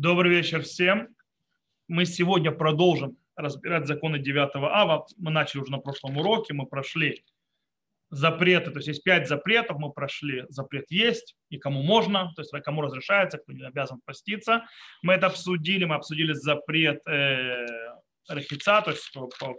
Добрый вечер всем. Мы сегодня продолжим разбирать законы 9 ава. Мы начали уже на прошлом уроке, мы прошли запреты, то есть есть пять запретов, мы прошли запрет есть и кому можно, то есть кому разрешается, кто не обязан поститься. Мы это обсудили, мы обсудили запрет э, рахица, то есть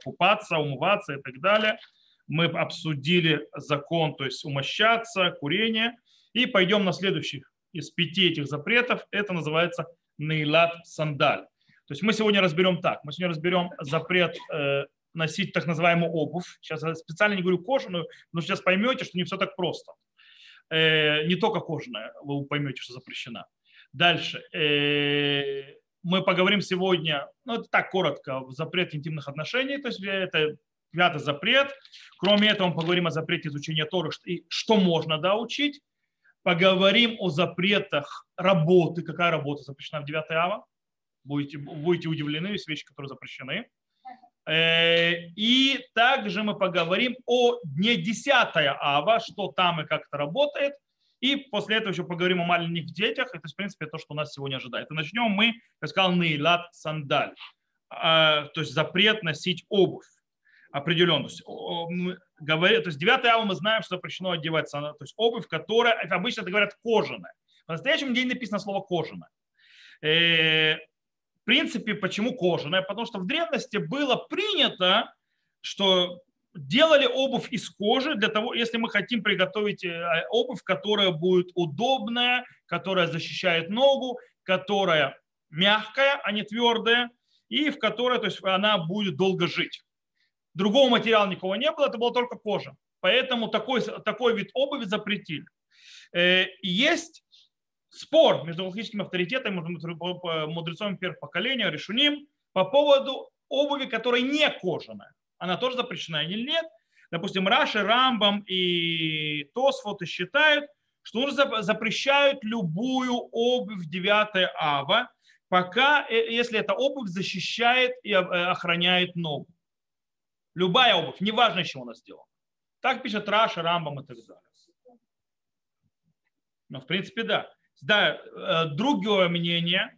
купаться, умываться и так далее. Мы обсудили закон, то есть умощаться, курение. И пойдем на следующий из пяти этих запретов. Это называется нейлат сандаль. То есть мы сегодня разберем так. Мы сегодня разберем запрет э, носить так называемую обувь. Сейчас я специально не говорю кожаную, но сейчас поймете, что не все так просто. Э, не только кожаная, вы поймете, что запрещена. Дальше. Э, мы поговорим сегодня, ну это так коротко, запрет интимных отношений, то есть это пятый запрет. Кроме этого, мы поговорим о запрете изучения Торы и что можно да, учить. Поговорим о запретах работы. Какая работа запрещена в 9 ава? Будете, будете удивлены, есть вещи, которые запрещены. Э, и также мы поговорим о дне 10 ава, что там и как это работает. И после этого еще поговорим о маленьких детях. Это, в принципе, то, что нас сегодня ожидает. И начнем мы, как сказал, нейлат сандаль. А, то есть запрет носить обувь определенно. Говорит, то есть 9 ава мы знаем, что запрещено одевать то есть обувь, которая, обычно это говорят кожаная. В настоящем день написано слово кожаная. Э, в принципе, почему кожаная? Потому что в древности было принято, что делали обувь из кожи для того, если мы хотим приготовить э, обувь, которая будет удобная, которая защищает ногу, которая мягкая, а не твердая, и в которой то есть, она будет долго жить. Другого материала никого не было, это была только кожа. Поэтому такой, такой вид обуви запретили. Э, есть спор между логическими авторитетами, мудрецом первого поколения, решуним, по поводу обуви, которая не кожаная. Она тоже запрещена или нет. Допустим, Раши, Рамбам и Тосфоты считают, что запрещают любую обувь 9 ава, пока, э, если эта обувь защищает и э, охраняет ногу. Любая обувь, неважно, из чего она сделана. Так пишет Раша, Рамбам и так далее. Но в принципе, да. Да, э, другое мнение,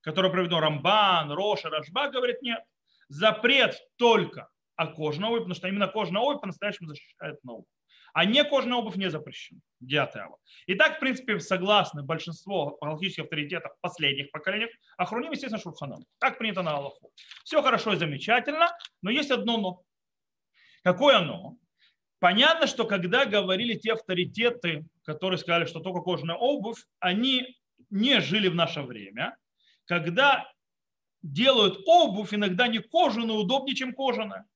которое проведено Рамбан, Роша, Рашба, говорит, нет. Запрет только о кожаной обуви, потому что именно кожаная обувь по-настоящему защищает ногу. А не кожаная обувь не запрещена. Диатева. И так, в принципе, согласны большинство галактических авторитетов последних поколений, а хруним, естественно, Шурханом. Так принято на Аллаху. Все хорошо и замечательно, но есть одно но. Какое оно? Понятно, что когда говорили те авторитеты, которые сказали, что только кожаная обувь, они не жили в наше время. Когда делают обувь, иногда не кожаную, удобнее, чем кожаная.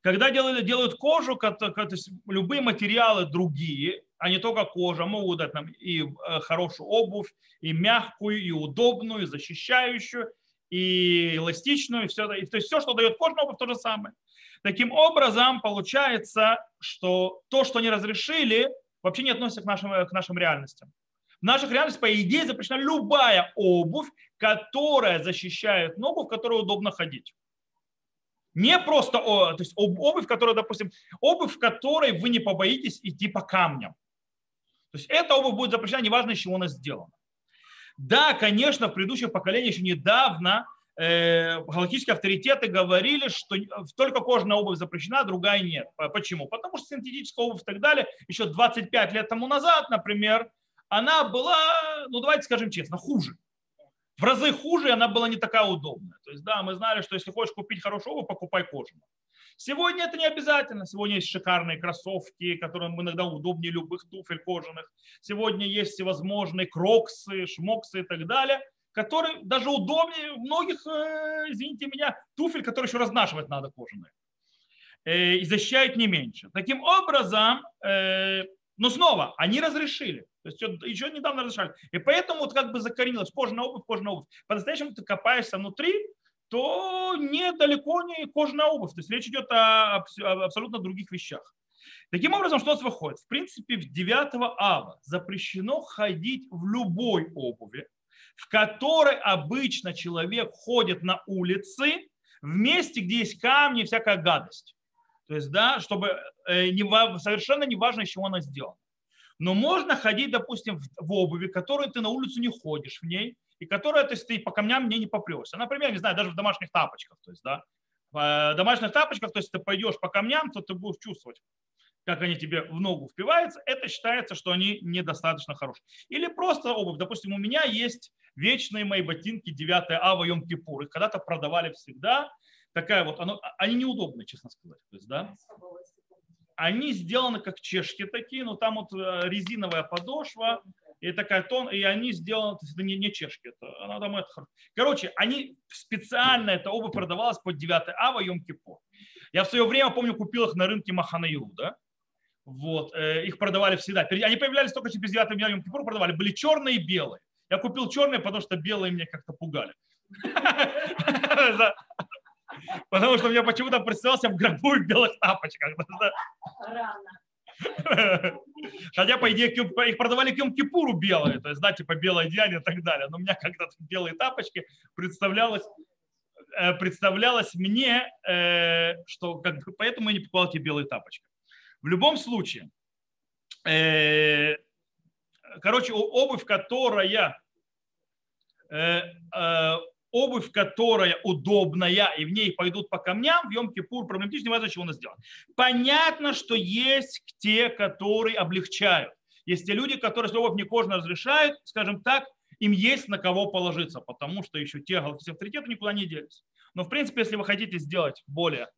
Когда делают, делают кожу, то есть любые материалы другие, а не только кожа, могут дать нам и э, хорошую обувь, и мягкую, и удобную, и защищающую, и эластичную, и все, и, то есть все, что дает кожаная обувь, то же самое. Таким образом, получается, что то, что они разрешили, вообще не относится к нашим, к нашим реальностям. В наших реальностях, по идее, запрещена любая обувь, которая защищает ногу, в которой удобно ходить. Не просто то есть обувь, которая, допустим, обувь, в которой вы не побоитесь идти по камням. То есть эта обувь будет запрещена, неважно, из чего она сделана. Да, конечно, в предыдущих поколениях еще недавно э, галактические авторитеты говорили, что только кожаная обувь запрещена, а другая нет. Почему? Потому что синтетическая обувь и так далее, еще 25 лет тому назад, например, она была, ну давайте скажем честно, хуже. В разы хуже, и она была не такая удобная. То есть, да, мы знали, что если хочешь купить хорошую обувь, покупай кожаную. Сегодня это не обязательно. Сегодня есть шикарные кроссовки, которые иногда удобнее любых туфель кожаных. Сегодня есть всевозможные кроксы, шмоксы и так далее – который даже удобнее многих, э, извините меня, туфель, которые еще разнашивать надо кожаные. Э, и защищает не меньше. Таким образом, э, но снова, они разрешили. То есть еще недавно разрешали. И поэтому вот как бы закоренилось кожаная обувь, кожаная обувь. По-настоящему ты копаешься внутри, то недалеко не кожаная обувь. То есть речь идет о, абсолютно других вещах. Таким образом, что у нас выходит? В принципе, в 9 ава запрещено ходить в любой обуви, в которой обычно человек ходит на улице, в месте, где есть камни и всякая гадость. То есть, да, чтобы э, совершенно не важно, из чего она сделана. Но можно ходить, допустим, в, обуви, которую ты на улицу не ходишь в ней, и которая, то есть ты по камням мне не попрешься. Например, не знаю, даже в домашних тапочках, то есть, да, в домашних тапочках, то есть ты пойдешь по камням, то ты будешь чувствовать, как они тебе в ногу впиваются, это считается, что они недостаточно хорошие. Или просто обувь. Допустим, у меня есть вечные мои ботинки 9 ава Йом Кипур. Их когда-то продавали всегда. Такая вот, оно, они неудобные, честно сказать. То есть, да? Они сделаны как чешки такие, но там вот э, резиновая подошва, и такая тон, и они сделаны, то есть это не, не чешки, это, она там это, короче, они специально, эта обувь продавалась под 9 ава Йом Кипур. Я в свое время, помню, купил их на рынке Маханаю, да, вот, э, их продавали всегда. Они появлялись только через 9 Йом Кипур, продавали, были черные и белые. Я купил черные, потому что белые меня как-то пугали. Потому что мне почему-то представился в гробу в белых тапочках. Хотя, по идее, их продавали к Кипуру белые, то есть, да, типа белое одеяние и так далее. Но у меня когда-то белые тапочки представлялось, э, представлялось мне, э, что как поэтому я не покупал эти белые тапочки. В любом случае, э, короче, обувь, которая обувь, которая удобная, и в ней пойдут по камням, в Йом-Кипур проблематично, не важно, чего она сделана. Понятно, что есть те, которые облегчают. Есть те люди, которые, если обувь не кожно разрешают, скажем так, им есть на кого положиться, потому что еще те галактические авторитеты никуда не делись. Но, в принципе, если вы хотите сделать более,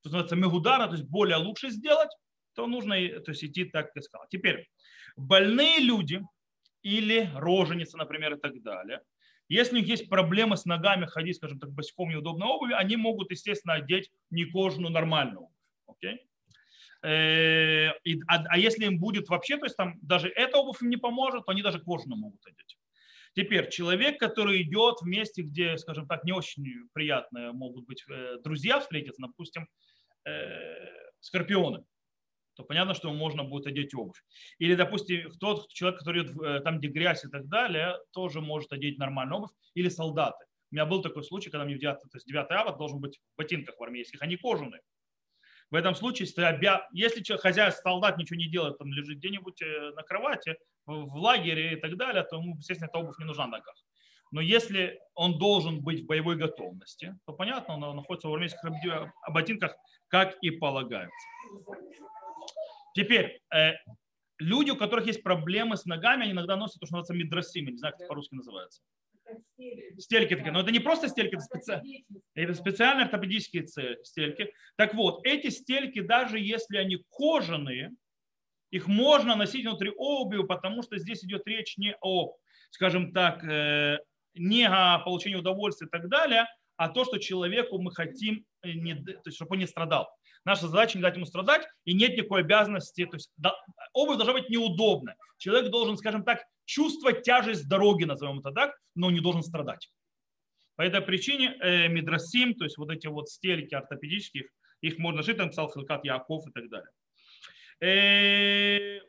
что называется, мегудара, то есть более лучше сделать, то нужно то есть, идти так, как я сказал. Теперь, больные люди или роженицы, например, и так далее – если у них есть проблемы с ногами ходить, скажем так, босиком неудобной обуви, они могут, естественно, одеть не кожаную нормальную обувь. Э, а, а если им будет вообще, то есть там даже эта обувь им не поможет, то они даже кожаную могут одеть. Теперь человек, который идет в месте, где, скажем так, не очень приятные могут быть э, друзья встретиться, допустим, э, скорпионы то понятно, что можно будет одеть обувь. Или, допустим, тот человек, который э, там, где грязь и так далее, тоже может одеть нормальную обувь. Или солдаты. У меня был такой случай, когда мне в 9, то есть 9 ава должен быть в ботинках в армейских, они кожаные. В этом случае, если, обя... если хозяин, солдат ничего не делает, там лежит где-нибудь э, на кровати, в лагере и так далее, то ему, естественно, эта обувь не нужна на ногах. Но если он должен быть в боевой готовности, то понятно, он находится в армейских ботинках, как и полагается. Теперь, э, люди, у которых есть проблемы с ногами, они иногда носят то, что называется мидросим, не знаю, как это по-русски называется. Стельки такие. Но это не просто стельки, это, специ... это специальные ортопедические стельки. Так вот, эти стельки, даже если они кожаные, их можно носить внутри обуви, потому что здесь идет речь не о, скажем так, э, не о получении удовольствия и так далее, а то, что человеку мы хотим, э, не, то есть, чтобы он не страдал. Наша задача не дать ему страдать, и нет никакой обязанности. То есть да, обувь должна быть неудобная. Человек должен, скажем так, чувствовать тяжесть дороги, назовем это так, но не должен страдать. По этой причине э, мидросим, то есть вот эти вот стельки ортопедических, их можно жить, там писал Хилкат Яков и так далее. Э,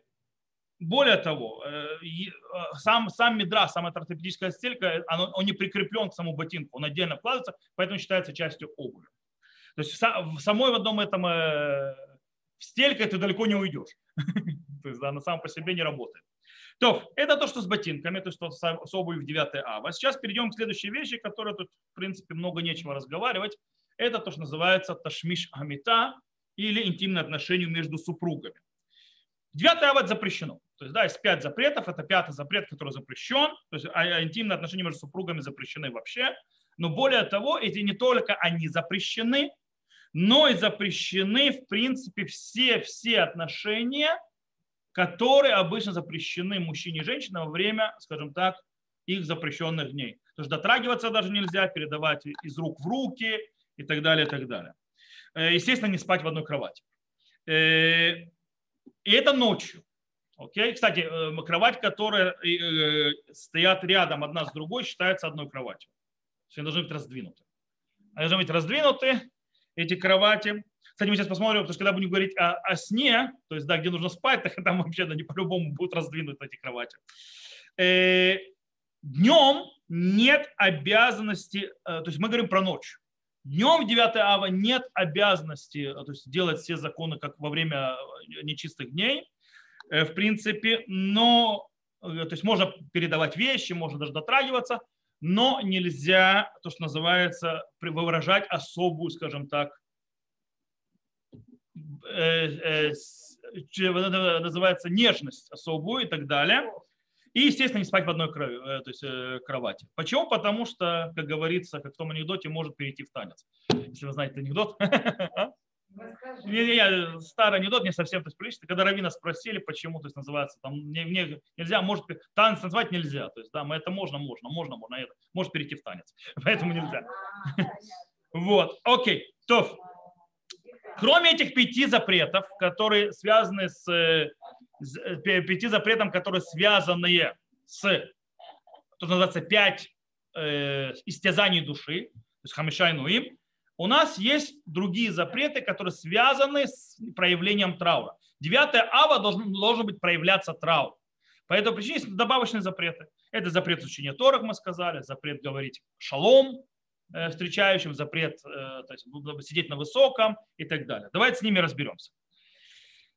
более того, э, э, сам, сам медра, сама ортопедическая стелька, он, он не прикреплен к самому ботинку, он отдельно вкладывается, поэтому считается частью обуви. То есть в самой в одном этом э, в стельке ты далеко не уйдешь. То есть она сама по себе не работает. То, это то, что с ботинками, то, что с обувью в 9 А. Сейчас перейдем к следующей вещи, которые тут, в принципе, много нечего разговаривать. Это то, что называется ташмиш амита или интимные отношения между супругами. 9 ава запрещено. То есть, да, есть пять запретов. Это пятый запрет, который запрещен. То есть, а, а интимные отношения между супругами запрещены вообще. Но более того, эти не только они запрещены, но и запрещены, в принципе, все-все отношения, которые обычно запрещены мужчине и женщине во время, скажем так, их запрещенных дней. То есть дотрагиваться даже нельзя, передавать из рук в руки и так далее, и так далее. Э, естественно, не спать в одной кровати. Э, и это ночью. Окей? Кстати, э, кровать, которая стоят рядом одна с другой, считается одной кроватью. Они должны быть раздвинуты. Они должны быть раздвинуты, эти кровати. Кстати, мы сейчас посмотрим, потому что когда будем говорить о, о сне, то есть, да, где нужно спать, так там вообще да, не по-любому будут раздвинуты эти кровати. Э, днем нет обязанности, э, то есть мы говорим про ночь. Днем в 9 ава нет обязанности э, то есть делать все законы, как во время нечистых дней, в принципе, но то есть можно передавать вещи, можно даже дотрагиваться, но нельзя, то, что называется, выражать особую, скажем так, э, э, называется нежность особую и так далее. И, естественно, не спать в одной крови, э, то есть, кровати. Почему? Потому что, как говорится, как в том анекдоте, может перейти в танец. Если вы знаете анекдот. А? Не, не, не, старый анекдот не совсем то есть, прилично. Когда Равина спросили, почему, то есть называется, там не, не, нельзя, может, танец назвать нельзя. То есть, да, мы это можно, можно, можно, можно, это, может перейти в танец. Поэтому нельзя. Вот, окей, то. Кроме этих пяти запретов, которые связаны с, с э, пяти запретов, которые связаны с, то называется, пять э, истязаний души, то есть хамишайну им, у нас есть другие запреты, которые связаны с проявлением траура. 9 ава должен, должен быть проявляться траур. По этой причине есть добавочные запреты. Это запрет учения Торах, мы сказали, запрет говорить шалом э, встречающим, запрет э, то есть, сидеть на высоком и так далее. Давайте с ними разберемся.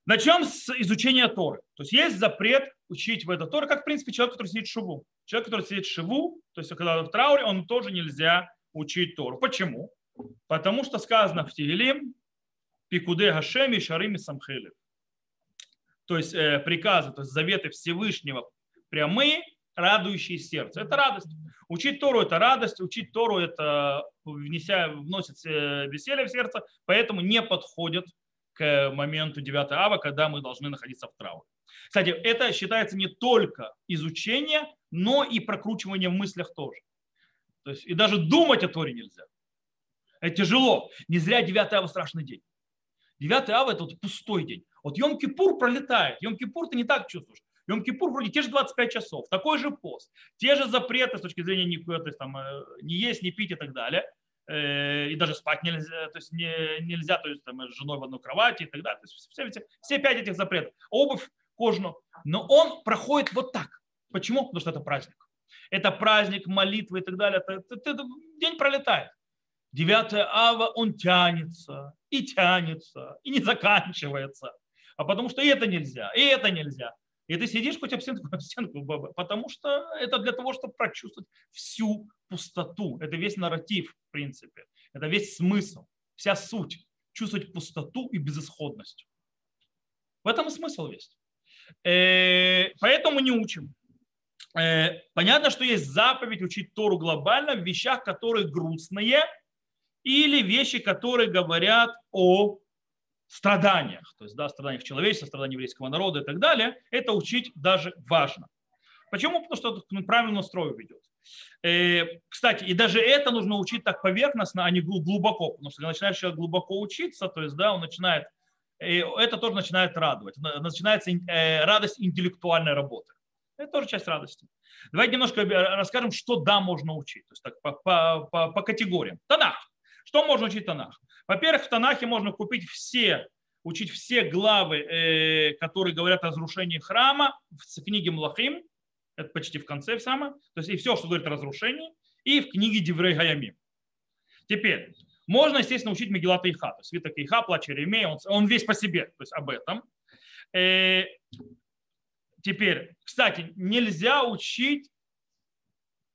Начнем с изучения Торы. То есть есть запрет учить в это Торы, как в принципе человек, который сидит в шиву. Человек, который сидит в шиву, то есть когда в трауре, он тоже нельзя учить Тору. Почему? Потому что сказано в Тигелим, Пикуде Гашеми Шарими Самхелев. То есть э, приказы, то есть заветы Всевышнего прямые, радующие сердце. Это радость. Учить Тору – это радость, учить Тору – это внеся, вносит э, веселье в сердце, поэтому не подходит к моменту 9 ава, когда мы должны находиться в трауре. Кстати, это считается не только изучение, но и прокручивание в мыслях тоже. То есть и даже думать о Торе нельзя. Это тяжело. Не зря 9 ава страшный день. 9 ава это вот пустой день. Вот Йом-Кипур пролетает. Йом-Кипур ты не так чувствуешь. Йом-Кипур вроде те же 25 часов, такой же пост, те же запреты с точки зрения не, то есть, там, э, не есть, не пить и так далее. Э, и даже спать нельзя, то есть не, нельзя то есть, там, с женой в одной кровати и так далее. То есть все, все, все пять этих запретов. Обувь кожаную. Но он проходит вот так. Почему? Потому что это праздник. Это праздник, молитвы и так далее. Это, это, это, день пролетает. 9 ава, он тянется, и тянется, и не заканчивается. А потому что и это нельзя, и это нельзя. И ты сидишь хоть об стенку, об стенку, потому что это для того, чтобы прочувствовать всю пустоту. Это весь нарратив, в принципе. Это весь смысл, вся суть. Чувствовать пустоту и безысходность. В этом и смысл весь. Э, поэтому не учим. Э, понятно, что есть заповедь учить Тору глобально в вещах, которые грустные – или вещи, которые говорят о страданиях, то есть да, страданиях человечества, страданиях еврейского народа и так далее, это учить даже важно. Почему? Потому что это правильно строю ведет. Э, кстати, и даже это нужно учить так поверхностно, а не глубоко, потому что когда начинаешь человек глубоко учиться, то есть да, он начинает, это тоже начинает радовать, начинается э, радость интеллектуальной работы. Это тоже часть радости. Давайте немножко расскажем, что да, можно учить, то есть так, по, по, по, по категориям. Танах. Что можно учить Танах? Во-первых, в Танахе можно купить все, учить все главы, э, которые говорят о разрушении храма в книге Млахим, это почти в конце самое, то есть и все, что говорит о разрушении, и в книге Диврей Гаямим. Теперь, можно, естественно, учить Мегилата Иха, то есть Свиток Иха, Плач Иеремея, он, он весь по себе, то есть об этом. Э, теперь, кстати, нельзя учить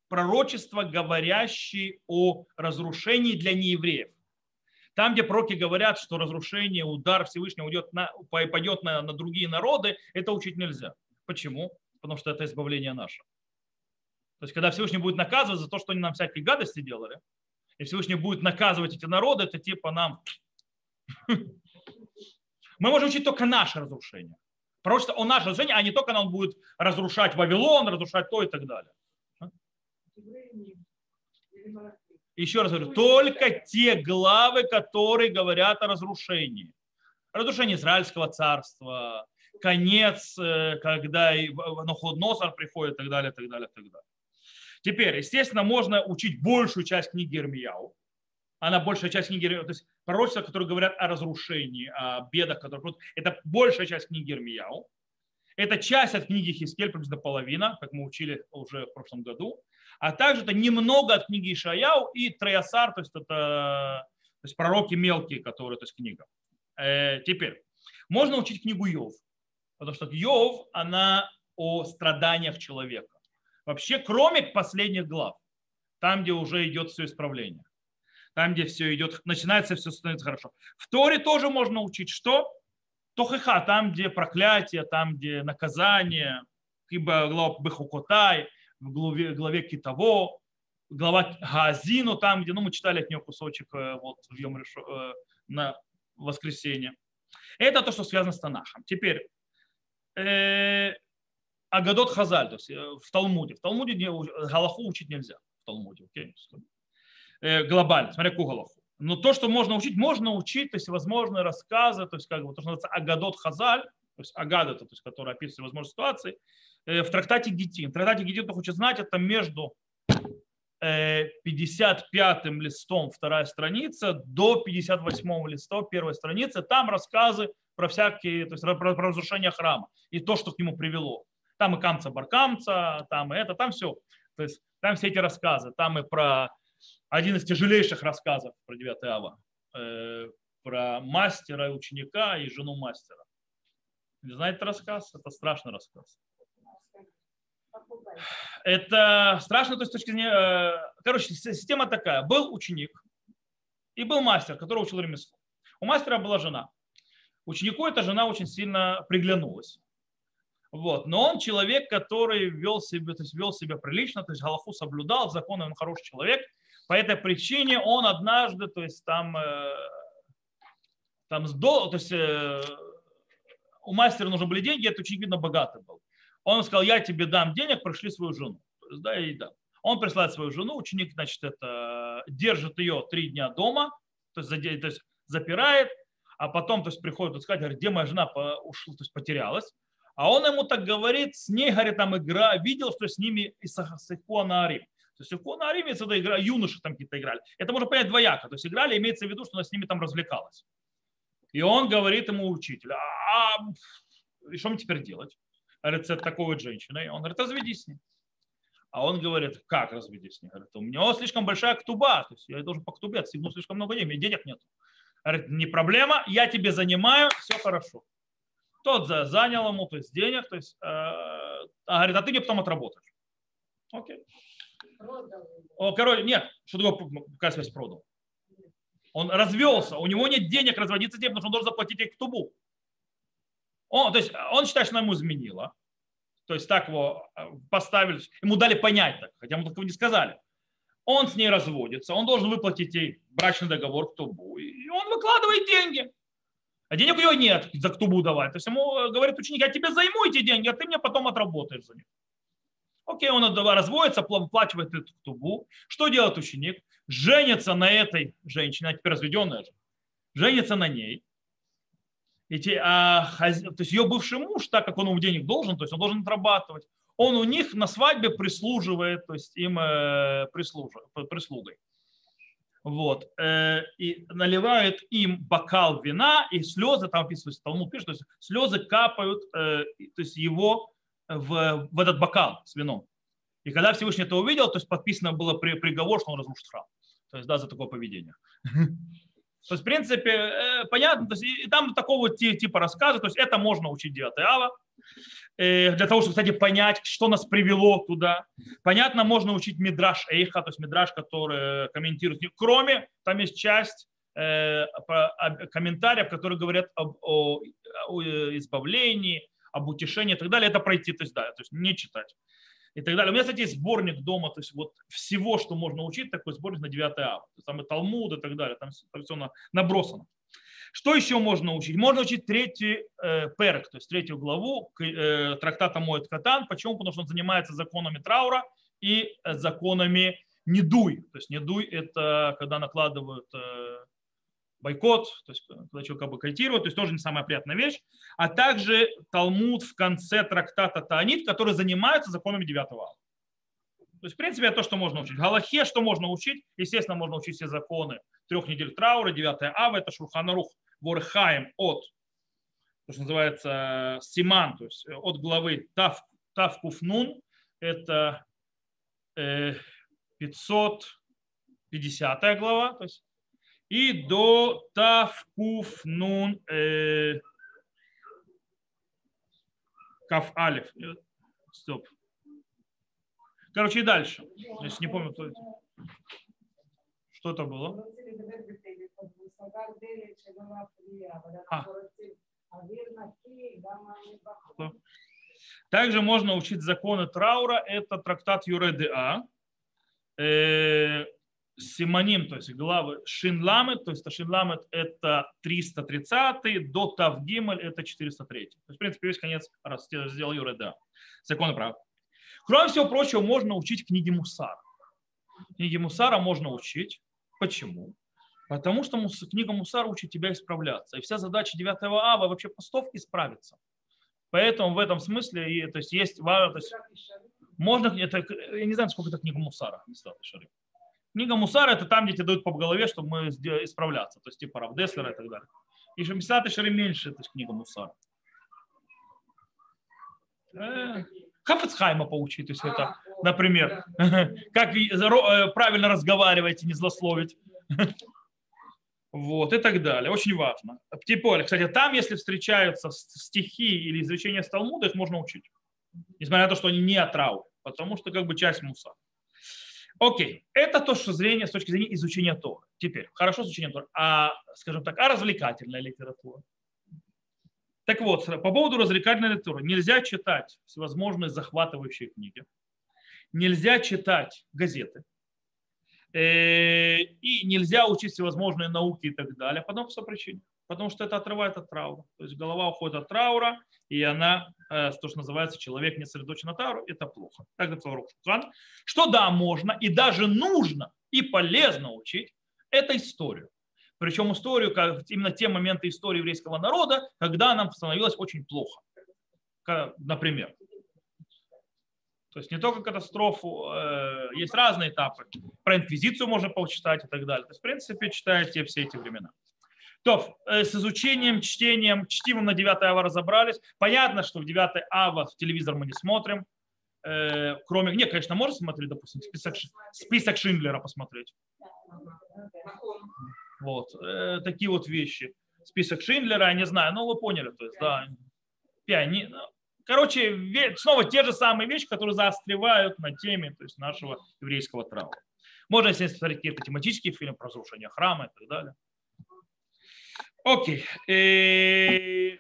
пророчества, говорящие о разрушении для неевреев. Там, где пророки говорят, что разрушение, удар Всевышнего уйдет на, пойдет на, на другие народы, это учить нельзя. Почему? Потому что это избавление наше. То есть, когда Всевышний будет наказывать за то, что они нам всякие гадости делали, и Всевышний будет наказывать эти народы, это типа нам... Мы можем учить только наше разрушение. Пророчество о наше разрушение, а не только нам будет разрушать Вавилон, разрушать то и так далее. Еще раз говорю, только те главы, которые говорят о разрушении. Разрушение Израильского царства, конец, э, когда Нохудносар приходит и так далее, так далее, так далее. Теперь, естественно, можно учить большую часть книги Ирмияу. Она большая часть книги, то есть пророчества, которые говорят о разрушении, о бедах, которые это большая часть книги Ирмияу. Это часть от книги Хискель, приблизительно половина, как мы учили уже в прошлом году а также это немного от книги Ишаяу и Троясар, то есть это то есть пророки мелкие, которые, то есть книга. Э, теперь, можно учить книгу Йов, потому что Йов, она о страданиях человека. Вообще, кроме последних глав. там, где уже идет все исправление. Там, где все идет, начинается все становится хорошо. В Торе тоже можно учить, что? Тохиха, там, где проклятие, там, где наказание, ибо глава Бехукотай, в главе, главе Китово, глава Газину, там, где, ну, мы читали от нее кусочек э, вот в Йом э, на воскресенье. Это то, что связано с Танахом. Теперь, э, Агадот Хазаль, то есть э, в Талмуде. В Талмуде не, Галаху учить нельзя. В Талмуде, окей? Э, глобально, смотря какую Галаху. Но то, что можно учить, можно учить, то есть возможные рассказы, то есть как бы то, что называется Агадот Хазаль, то есть Агадот, то есть, который описывает возможные ситуации, в трактате Гитин. Трактате Гитин, кто хочет знать, это между 55-м листом вторая страница до 58-го листа первой страницы. Там рассказы про всякие, то есть про, про разрушение храма и то, что к нему привело. Там и камца баркамца, там и это, там все. То есть там все эти рассказы. Там и про один из тяжелейших рассказов про 9 ава. Э, про мастера и ученика и жену мастера. Не знаете рассказ? Это страшный рассказ. Это страшно, то есть с точки зрения... Э, короче, система такая. Был ученик и был мастер, который учил ремесло. У мастера была жена. Ученику эта жена очень сильно приглянулась. Вот. Но он человек, который вел себя, то есть вел себя прилично, то есть Галаху соблюдал, законы, он хороший человек. По этой причине он однажды, то есть там, э, там то есть э, у мастера нужны были деньги, этот ученик, видно, богатый был. Он сказал, я тебе дам денег, пришли свою жену. То есть, да, и да. Он присылает свою жену, ученик, значит, это, держит ее три дня дома, то есть, то есть запирает, а потом то есть, приходит сказать, говорит, где моя жена ушла, то есть потерялась. А он ему так говорит, с ней, говорит, там игра, видел, что с ними и с Арим. То есть Ихуана Арим, это игра, юноши там какие-то играли. Это можно понять двояко. То есть играли, имеется в виду, что она с ними там развлекалась. И он говорит ему учитель, а, и что мне теперь делать? С такой вот женщиной. Он говорит, разведись с ней. А он говорит, как разведись с ней? Говорит, у меня слишком большая ктуба, то есть я должен по ктубе отстегнуть слишком много денег, денег нет. Говорит, не проблема, я тебе занимаю, все хорошо. Тот занял ему, то есть денег, то есть, э, а говорит, а ты мне потом отработаешь. Окей. О, короче, нет, что такое, какая связь продал? Он развелся, у него нет денег разводиться тем, потому что он должен заплатить ей ктубу. Он, то есть он считает, что она ему изменила. То есть так его э, поставили, ему дали понять так, хотя ему такого не сказали. Он с ней разводится, он должен выплатить ей брачный договор к тубу, и он выкладывает деньги. А денег у него нет за ктубу давать. То есть ему э, говорит ученик, я тебе займу эти деньги, а ты мне потом отработаешь за них. Окей, он разводится, плачивает эту ктубу. Что делает ученик? Женится на этой женщине, она теперь разведенная же. Женится на ней. И те, а, то есть ее бывший муж, так как он ему денег должен, то есть он должен отрабатывать, он у них на свадьбе прислуживает, то есть им э, прислугой вот, э, и наливают им бокал вина, и слезы, там описывается, Талмуд пишет, то есть слезы капают, э, то есть его в, в этот бокал с вином. И когда Всевышний это увидел, то есть подписано было при, приговор, что он разрушит храм. То есть, да, за такое поведение. То есть, в принципе, э, понятно, то есть, и там такого типа рассказа, то есть это можно учить 9 ава, э, для того, чтобы, кстати, понять, что нас привело туда. Понятно, можно учить Мидраш Эйха, то есть Мидраш, который комментирует, кроме, там есть часть э, комментариев, которые говорят об о, о избавлении, об утешении и так далее, это пройти, то есть, да, то есть не читать и так далее. У меня, кстати, есть сборник дома, то есть вот всего, что можно учить, такой сборник на 9 ава. Там и Талмуд и так далее, там, там все набросано. Что еще можно учить? Можно учить третий э, перк, то есть третью главу э, трактата Моет Катан. Почему? Потому что он занимается законами траура и э, законами недуй. То есть недуй – это когда накладывают э, бойкот, то есть когда человек как бы кайтирует, то есть тоже не самая приятная вещь, а также Талмуд в конце трактата Таанит, который занимается законами 9 ава. То есть, в принципе, это то, что можно учить. Галахе, что можно учить? Естественно, можно учить все законы трех недель траура, 9 ава, это Шурханарух Ворхаем от, то, что называется Симан, то есть от главы Тав, Тавкуфнун, это 550 э, глава, то есть и до Тавкуф Нун э, Каф Алиф. Стоп. Короче, и дальше. Если не помню, кто это. Что это было? А. Также можно учить законы траура. Это трактат Юредеа. Э, Симоним, то есть главы Шинламет, то есть Шинламет это 330, до Тавгимель это 403. То есть, в принципе, весь конец раздел Юреда. Законы права. Кроме всего прочего, можно учить книги Мусара. Книги Мусара можно учить. Почему? Потому что книга Мусара учит тебя исправляться. И вся задача 9 ава вообще постов исправиться. Поэтому в этом смысле то есть есть, то есть, можно, это, я не знаю, сколько это книга Мусара, Книга Мусара это там, где тебе дают по голове, чтобы мы исправляться. То есть типа Равдеслера и так далее. И Шамисат Шари меньше, это книга Мусара. Э, Хафецхайма поучить, то есть это, например, как э, правильно разговаривать и не злословить. Вот, и так далее. Очень важно. Типа, кстати, там, если встречаются стихи или изречения с их можно учить. Несмотря на то, что они не от Рау, потому что как бы часть муса. Окей, это то, что зрение с точки зрения изучения Тора. Теперь, хорошо изучение Тора, а, скажем так, а развлекательная литература? Так вот, по поводу развлекательной литературы. Нельзя читать всевозможные захватывающие книги. Нельзя читать газеты. Э, и нельзя учить всевозможные науки и так далее. По одной причине. Потому что это отрывает от траура. То есть голова уходит от траура, и она, то, что называется, человек не сосредоточен на тауру, это плохо. Так написал Что да, можно и даже нужно и полезно учить, это историю. Причем историю, именно те моменты истории еврейского народа, когда нам становилось очень плохо. Например, то есть не только катастрофу, э, есть разные этапы. Про инквизицию можно почитать и так далее. То есть, в принципе, читайте все эти времена. То, э, с изучением, чтением, чтивом на 9 ава разобрались. Понятно, что в 9 ава в телевизор мы не смотрим. Э, кроме, не, конечно, можно смотреть, допустим, список, список Шиндлера посмотреть. Вот, э, такие вот вещи. Список Шиндлера, я не знаю, но вы поняли, то есть, да, пиани... Короче, снова те же самые вещи, которые заостревают на теме то есть, нашего еврейского траура. Можно, если смотреть какие-то тематические фильмы про разрушение храма и так далее. Окей. И э,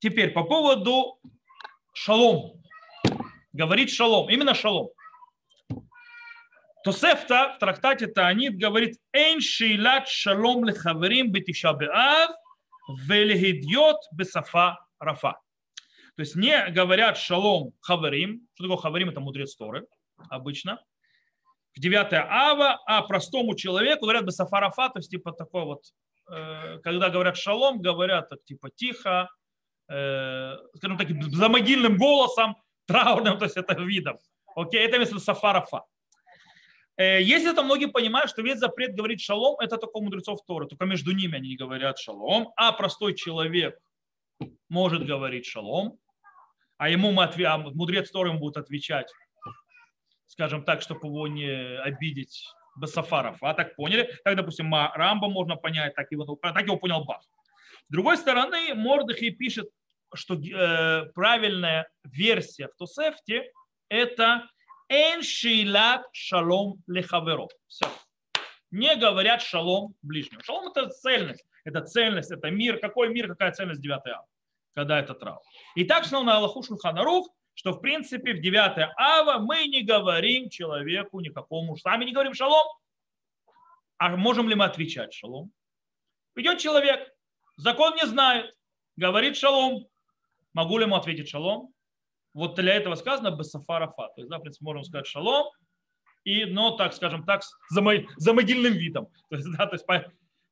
теперь по поводу шалом. Говорит шалом. Именно шалом. Тосефта в трактате Таанит говорит «Эйн шейлат шалом лехаверим бетиша беав велехидьот бесафа рафа». То есть не говорят шалом хаверим. Что такое хаверим? Это мудрец Торы обычно. В 9 ава, а простому человеку говорят бесафа рафа, то есть типа такой вот когда говорят шалом, говорят так, типа тихо, э, скажем так, за могильным голосом, траурным, то есть это видом. Окей, это место сафарафа. Э, если это многие понимают, что весь запрет говорить шалом, это только у мудрецов Торы, только между ними они не говорят шалом, а простой человек может говорить шалом, а ему мы отве... а мудрец Торы ему будет отвечать, скажем так, чтобы его не обидеть Басафаров. А так поняли? Так, допустим, Рамба можно понять, так его, так его понял Бах. С другой стороны, Мордыхи пишет, что э, правильная версия в Тосефте это Эншилат шалом лехаверо. Все. Не говорят шалом ближнему. Шалом это цельность. Это цельность, это мир. Какой мир, какая цельность 9 ава, когда это трав. И так снова на Аллаху Шульханарух что в принципе в 9 ава мы не говорим человеку никакому, сами не говорим шалом, а можем ли мы отвечать шалом? Идет человек, закон не знает, говорит шалом, могу ли ему ответить шалом? Вот для этого сказано басафарафа. То есть, да, в принципе, можем сказать шалом, и, но, так скажем так, за, мой, за могильным видом. То есть, да, то есть,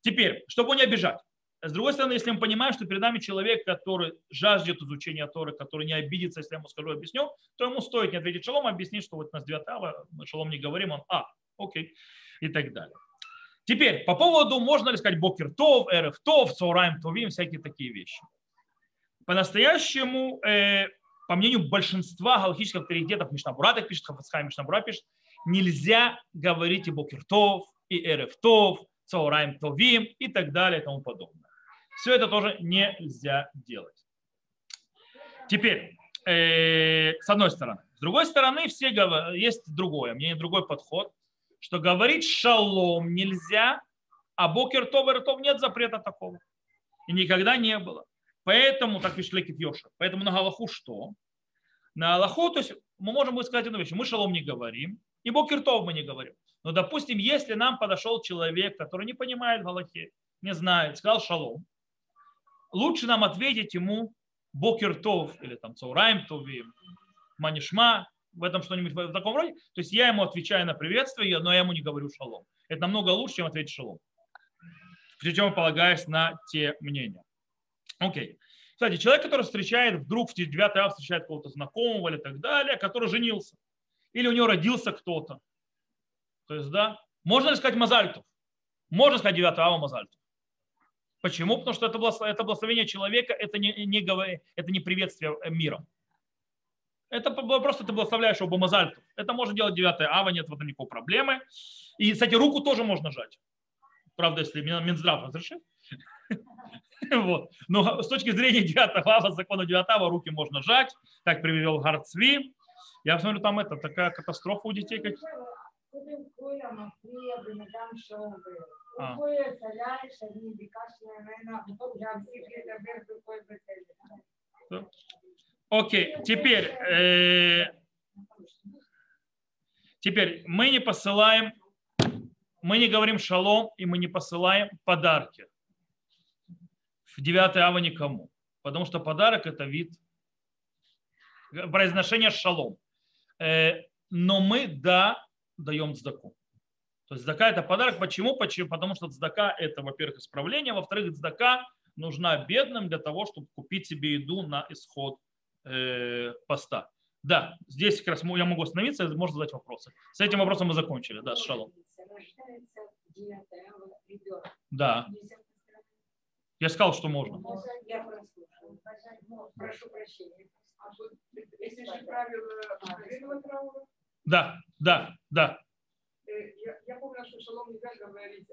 теперь, чтобы не обижать. С другой стороны, если мы понимаем, что перед нами человек, который жаждет изучения Торы, который не обидится, если я ему скажу, объясню, то ему стоит не ответить шалом, а объяснить, что вот у нас 9 ава, мы шалом не говорим, он а, окей, и так далее. Теперь, по поводу, можно ли сказать бокер тов, эрф тов, цорайм товим, всякие такие вещи. По-настоящему, э, по мнению большинства галактических авторитетов, Мишнабура так пишет, Хафацхай Мишнабура пишет, нельзя говорить и бокер тов, и эрф тов, цорайм товим и так далее и тому подобное. Все это тоже нельзя делать. Теперь, э, с одной стороны. С другой стороны, все говорят, есть другое, мне другой подход, что говорить шалом нельзя, а бокер-тов и ртов нет запрета такого. И никогда не было. Поэтому, так пишет Лекит Йоша, поэтому на Галаху что? На Аллаху, то есть мы можем будет сказать одну вещь, мы шалом не говорим, и бокертов мы не говорим. Но, допустим, если нам подошел человек, который не понимает Галахе, не знает, сказал шалом, лучше нам ответить ему бокертов или там цаурайм товим, манишма, в этом что-нибудь в таком роде. То есть я ему отвечаю на приветствие, но я ему не говорю шалом. Это намного лучше, чем ответить шалом. Причем полагаясь на те мнения. Окей. Кстати, человек, который встречает вдруг в 9 ав встречает кого-то знакомого или так далее, который женился. Или у него родился кто-то. То есть, да, можно ли сказать Мазальтов? Можно сказать 9 ава Мазальтов. Почему? Потому что это, благословение человека, это не, не, это не приветствие миром. Это просто ты благословляешь оба Мазальтов. Это можно делать 9 ава, нет в этом никакой проблемы. И, кстати, руку тоже можно жать. Правда, если Минздрав разрешит. Вот. Но с точки зрения 9 ава, закона 9 руки можно жать. Так привел Гарцви. Я смотрю, там это такая катастрофа у детей. Как... А. Окей, теперь, э, теперь мы не посылаем, мы не говорим шалом, и мы не посылаем подарки в 9 ава никому. Потому что подарок это вид произношения шалом. Э, но мы, да, даем цдаку. То есть цдака это подарок. Почему? Почему? Потому что цдака это, во-первых, исправление, во-вторых, цдака нужна бедным для того, чтобы купить себе еду на исход э, поста. Да, здесь как раз я могу остановиться, можно задать вопросы. С этим вопросом мы закончили, да, шалом. Да. Я сказал, что можно. Я прошу прощения. А если же правило траура? Да, да, да. Я, помню, что шалом нельзя говорить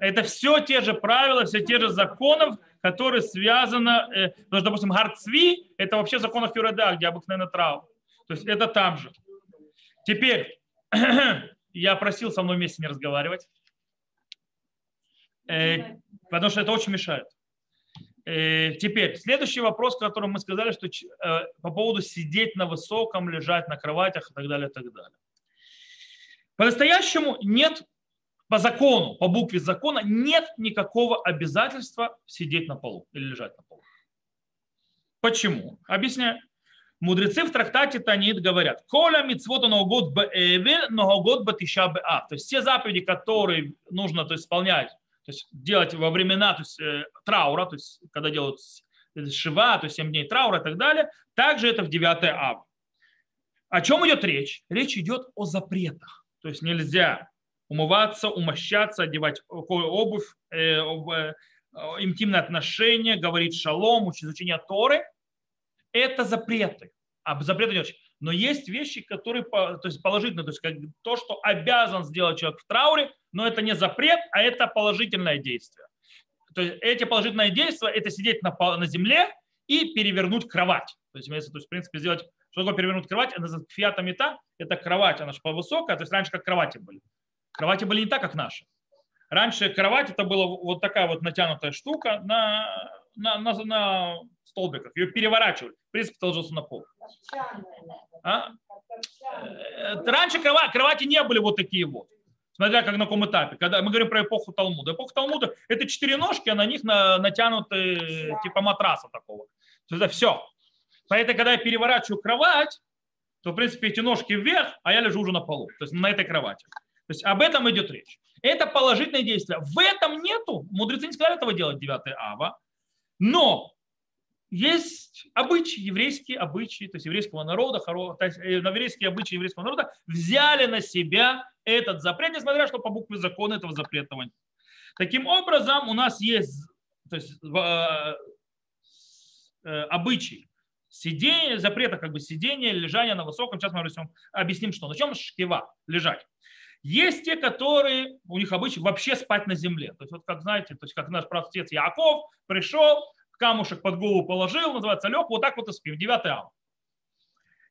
это все те же правила, все те же законы, которые связаны, э, потому что, допустим, гарцви – это вообще закон Фюреда, где обыкновенно трав. То есть это там же. Теперь, я просил со мной вместе не разговаривать. Э, потому что это очень мешает. Э, теперь, следующий вопрос, который мы сказали, что э, по поводу сидеть на высоком, лежать на кроватях и так далее, и так далее. По-настоящему нет, по закону, по букве закона, нет никакого обязательства сидеть на полу или лежать на полу. Почему? Объясняю. Мудрецы в трактате Танит говорят, «Коля митцвот ногот бэвель, ногот батиша бэав». То есть все заповеди, которые нужно то есть, исполнять то есть делать во времена то есть, э, траура, то есть когда делают шива, то есть 7 дней траура и так далее, также это в 9 ав. О чем идет речь? Речь идет о запретах. То есть нельзя умываться, умощаться, одевать обувь, э, э, интимные отношения, говорить шалом, изучение Торы. Это запреты. А запреты идет но есть вещи, которые то есть положительные, то есть как то, что обязан сделать человек в трауре, но это не запрет, а это положительное действие. То есть эти положительные действия – это сидеть на, на земле и перевернуть кровать. То есть, то есть, в принципе, сделать, что такое перевернуть кровать? Это фиата мета, это кровать, она же повысокая, то есть раньше как кровати были. Кровати были не так, как наши. Раньше кровать это была вот такая вот натянутая штука на, на, на, на столбиках. Ее переворачивали. Ты ложился на пол. А? Э, раньше кровати, кровати не были вот такие вот. Смотря как на каком этапе. Когда мы говорим про эпоху Талмуда. Эпоха Талмуда – это четыре ножки, а на них натянуты типа матраса такого. То есть это все. Поэтому, когда я переворачиваю кровать, то, в принципе, эти ножки вверх, а я лежу уже на полу, то есть на этой кровати. То есть об этом идет речь. Это положительное действие. В этом нету, мудрецы не сказали этого делать 9 ава, но есть обычаи, еврейские обычаи, то есть еврейского народа, то есть э, еврейские обычаи еврейского народа взяли на себя этот запрет, несмотря что по букве закона этого запрета нет. Таким образом, у нас есть то есть, э, э, обычай сидение, запрета как бы сидения, лежания на высоком. Сейчас мы объясним, что. На чем шкива лежать? Есть те, которые, у них обычай вообще спать на земле. То есть, вот как знаете, то есть, как наш отец Яков пришел, камушек под голову положил, называется лег, вот так вот и спим, 9 ав.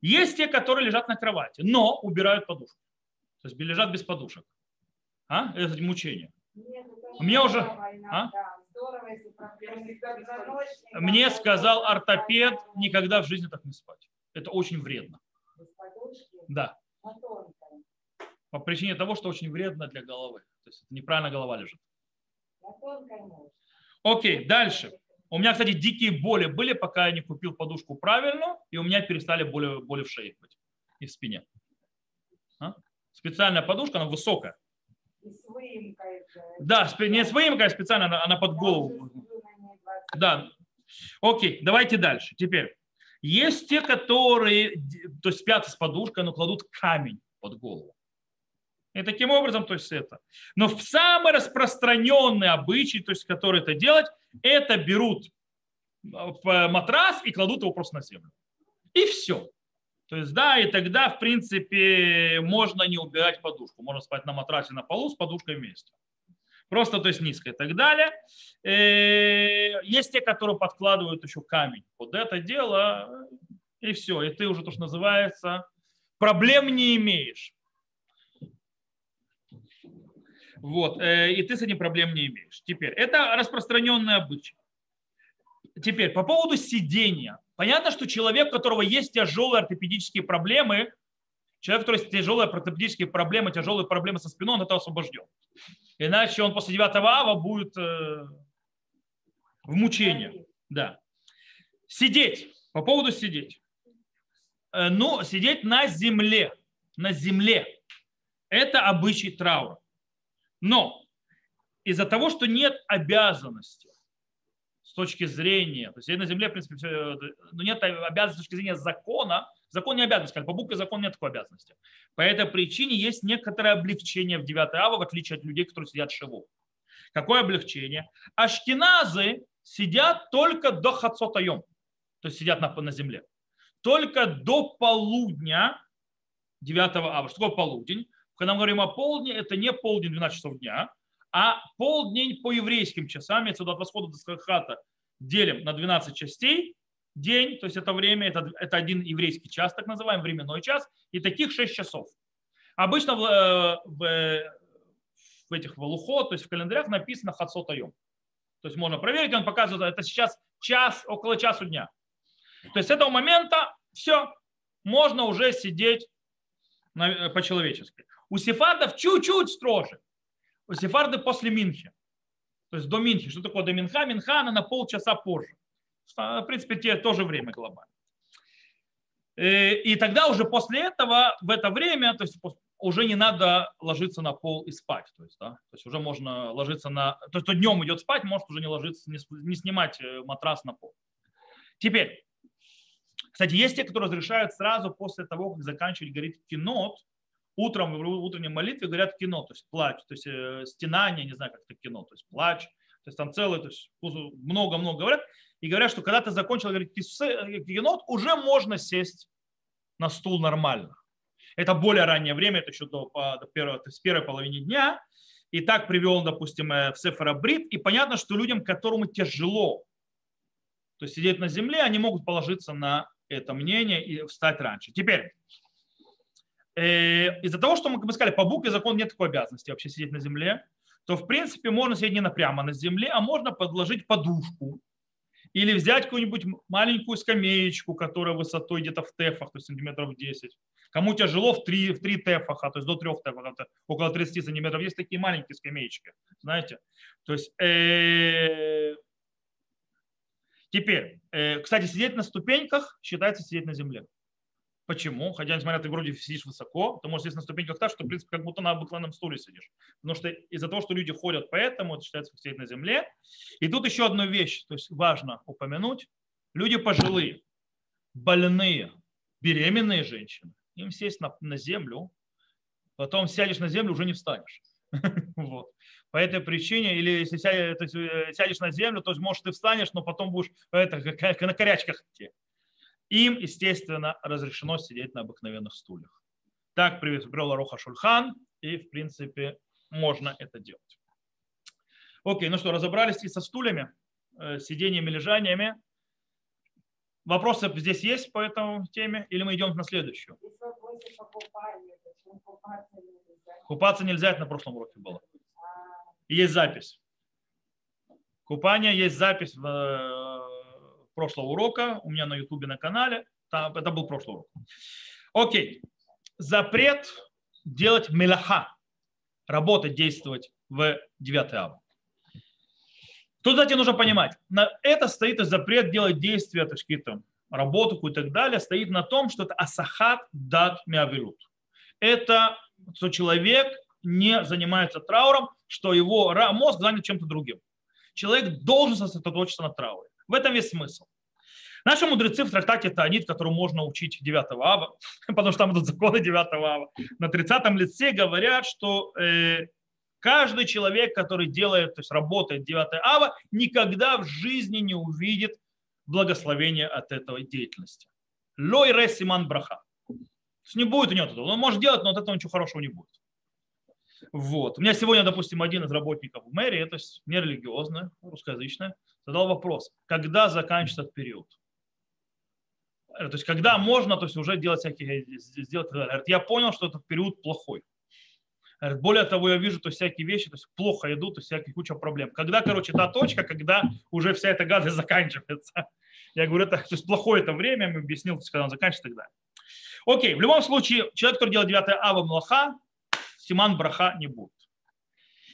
Есть те, которые лежат на кровати, но убирают подушку. То есть лежат без подушек. А? Это мучение. Нет, это Мне уже- позвоночника, Мне сказал ортопед никогда в жизни так не спать. Это очень вредно. Да. По причине того, что очень вредно для головы. То есть неправильно голова лежит. Окей, дальше. У меня, кстати, дикие боли были, пока я не купил подушку правильно, и у меня перестали боли, боли в шее быть и в спине. А? Специальная подушка, она высокая. Же. Да, не с выемкой, а специально она, она под голову. уже сплю на ней 20 Да. Окей, давайте дальше. Теперь. Есть те, которые то есть спят с подушкой, но кладут камень под голову. И таким образом, то есть это. Но в самый распространенный обычай, то есть который это делать, это берут э, п- матрас и кладут его просто на землю. И все. То есть, да, и тогда, в принципе, можно не убирать подушку. Можно спать на матрасе на полу с подушкой вместе. Просто, то есть, низко и так далее. Э, Есть те, которые подкладывают еще камень под это дело, и все. И ты уже, то, что называется, проблем не имеешь. Вот, э, и ты с этим проблем не имеешь. Теперь, это распространенный обычай. Теперь, по поводу сидения. Понятно, что человек, у которого есть тяжелые ортопедические проблемы, человек, у которого есть тяжелые ортопедические проблемы, тяжелые проблемы со спиной, он это освобожден. Иначе он после 9 ава будет э, в мучении. Да. Сидеть. По поводу сидеть. Э, Ну, сидеть на земле. На земле. Это обычай траура. Но из-за того, что нет обязанности с точки зрения, то есть на земле, в принципе, всё, но нет обязанности с точки зрения закона, закон не обязанность, как по букве закон нет такой обязанности. По этой причине есть некоторое облегчение в 9 ава, в отличие от людей, которые сидят шиву. Какое облегчение? Аштиназы сидят только до хацотаем, то есть сидят на, на земле. Только до полудня 9 ава. Что такое полудень? Когда мы говорим о полдне, это не полдень 12 часов дня, а полдень по еврейским часам, это от восхода до заката делим на 12 частей, день, то есть это время, это, это один еврейский час, так называемый временной час, и таких 6 часов. Обычно в, э, в, в этих валухот, то есть в календарях написано хацотаем. То есть можно проверить, он показывает, это сейчас час, около часу дня. То есть с этого момента все, можно уже сидеть э, по-человечески. У сефардов чуть-чуть строже. У сефарды после Минхи. То есть до Минхи. Что такое до Минха? Минха она на полчаса позже. А, В принципе, те тоже время глобально. Э, И тогда уже после этого, в это время, то есть уже не надо ложиться на пол и спать. То есть, да? то есть уже можно ложиться на... То есть кто днем идет спать, может уже не ложиться, не, снимать э, матрас на пол. Теперь, кстати, есть те, которые разрешают сразу после того, как заканчивать говорить кинот, утром в утренней молитве говорят кино, то есть плач, то есть э, стенание, не знаю, как это кино, то есть плач, то есть там целое, то есть много-много говорят, и говорят, что когда ты закончил говорить кис- кинот, уже можно сесть на стул нормально. Это более раннее время, это еще до, до первой, то есть первой половине дня. И так привел, допустим, э, в Сефера Брит. И понятно, что людям, которому тяжело то есть сидеть на земле, они могут положиться на это мнение и встать раньше. Теперь, э, из-за того, что мы, как мы сказали, по букве закон нет такой обязанности вообще сидеть на земле, то в принципе можно сидеть не на- прямо на земле, а можно подложить подушку или взять какую-нибудь маленькую скамеечку, которая высотой где-то в тефах, то есть сантиметров 10. Кому тяжело в 3, в 3 тефаха, то есть до 3 тефах, это около 30 сантиметров, есть такие маленькие скамеечки, знаете. То есть э, Теперь, э, кстати, сидеть на ступеньках считается сидеть на земле. Почему? Хотя, несмотря ты вроде сидишь высоко, ты можешь сидеть на ступеньках так, что, в принципе, как будто на обыкновенном стуле сидишь. Потому что из-за того, что люди ходят поэтому, это считается как сидеть на земле. И тут еще одна вещь, то есть важно упомянуть. Люди пожилые, больные, беременные женщины, им сесть на, на землю, потом сядешь на землю, уже не встанешь. Вот. По этой причине, или если э, сядешь на землю, то есть, может, ты встанешь, но потом будешь это, как, как на корячках идти. Им, естественно, разрешено сидеть на обыкновенных стульях. Так привел Роха Шульхан, и, в принципе, можно это делать. Окей, ну что, разобрались и со стульями, э, сидениями, лежаниями. Вопросы здесь есть по этой теме? Или мы идем на следующую? Купаться нельзя. Это на прошлом уроке было. А, Есть запись. Купание есть запись в, э, прошлого урока у меня на ютубе на канале. Там, это был прошлый урок. Окей. Запрет делать мелаха. Работать, действовать в 9 ава. Тут, кстати, нужно понимать, на это стоит запрет делать действия, то есть какие-то работу и так далее, стоит на том, что это асахат дат миавилут. Это что человек не занимается трауром, что его мозг занят чем-то другим. Человек должен сосредоточиться на трауре. В этом весь смысл. Наши мудрецы в трактате Таанит, которому можно учить 9 ава, потому что там идут законы 9 ава, на 30 лице говорят, что э, каждый человек, который делает, то есть работает 9 ава, никогда в жизни не увидит благословения от этой деятельности. Лой ре симан браха. То есть не будет у него этого. Он может делать, но от этого ничего хорошего не будет. Вот. У меня сегодня, допустим, один из работников в мэрии, то есть нерелигиозный, русскоязычный, задал вопрос, когда заканчивается этот период? Э, То есть, когда можно то есть, уже делать всякие, сделать, говорит, я понял, что этот период плохой. Говорит, более того, я вижу, то есть, всякие вещи то есть, плохо идут, то есть, всякие куча проблем. Когда, короче, та точка, когда уже вся эта гадость заканчивается. Я говорю, это то есть, плохое это время, я объяснил, то есть, когда он заканчивается, тогда. Окей, в любом случае, человек, который делает 9 ава млаха, симан браха не будет.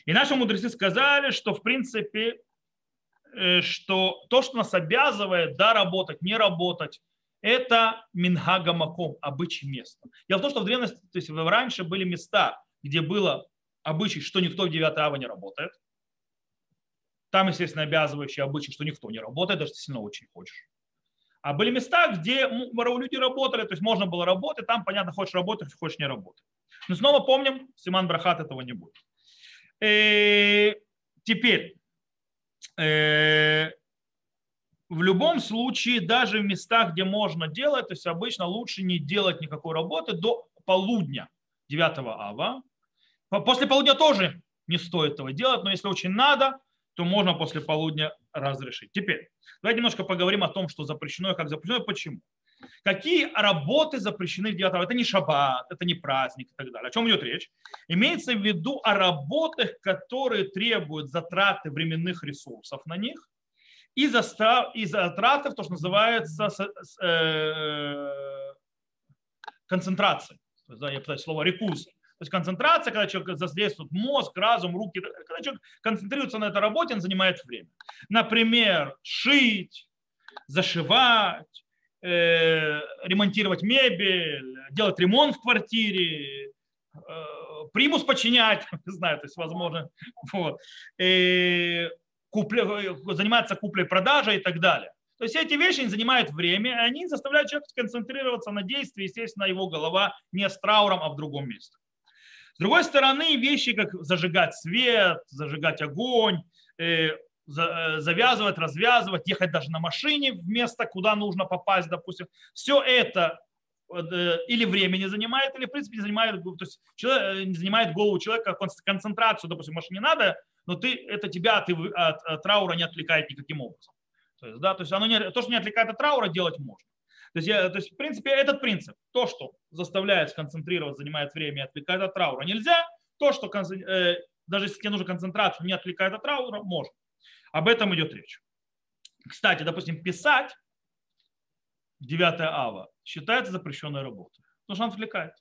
И наши мудрецы сказали, что в принципе, э, что то, что нас обязывает, да, работать, не работать, это минхага маком, обычай места. Дело в том, что в древности, то есть раньше были места, где было обычай, что никто в 9 ава не работает. Там, естественно, обязывающий обычай, что никто не работает, даже если сильно очень хочешь. А были места, где люди работали, то есть можно было работать, там, понятно, хочешь работать, хочешь не работать. Но снова помним, Симан Брахат этого не будет. Э, Теперь, э, в любом случае, даже в местах, где можно делать, то есть обычно лучше не делать никакой работы до полудня 9 ава. По- После полудня тоже не стоит этого делать, но если очень надо, то можно после полудня разрешить. Теперь, давайте немножко поговорим о том, что запрещено и как запрещено, и почему. Какие работы запрещены в 9 ава? Это не шаббат, это не праздник и так далее. О чем идет речь? Имеется в виду о работах, которые требуют затраты временных ресурсов на них, и, застав, и затраты то, что называется с- э, я пытаюсь слово рекус. То есть концентрация, когда человек задействует мозг, разум, руки, когда человек концентрируется на этой работе, он занимает время. Например, шить, зашивать, ремонтировать мебель, делать ремонт в квартире, э, примус починять, не знаю, то есть возможно, вот, э, купля, заниматься куплей-продажей и так далее. То есть эти вещи они занимают время, и они заставляют человека сконцентрироваться на действии, естественно, его голова не с трауром, а в другом месте. С другой стороны, вещи, как зажигать свет, зажигать огонь, э, э, завязывать, развязывать, ехать даже на машине в место, куда нужно попасть, допустим, все это э, или времени занимает, или, в принципе, не занимает, то есть, человек, э, не занимает голову человека, кон- концентрацию, допустим, машине не надо, но ты, это тебя ты, от, от траура не отвлекает никаким образом. То есть, да, то есть оно не, то, что не отвлекает от траура, делать можно. То есть, я, то есть, в принципе, этот принцип, то, что заставляет сконцентрироваться, занимает время отвлекает от траура, нельзя. То, что э, даже если тебе нужна концентрация, не отвлекает от траура, можно. Об этом идет речь. Кстати, допустим, писать 9 ава считается запрещенной работой, потому что он отвлекает.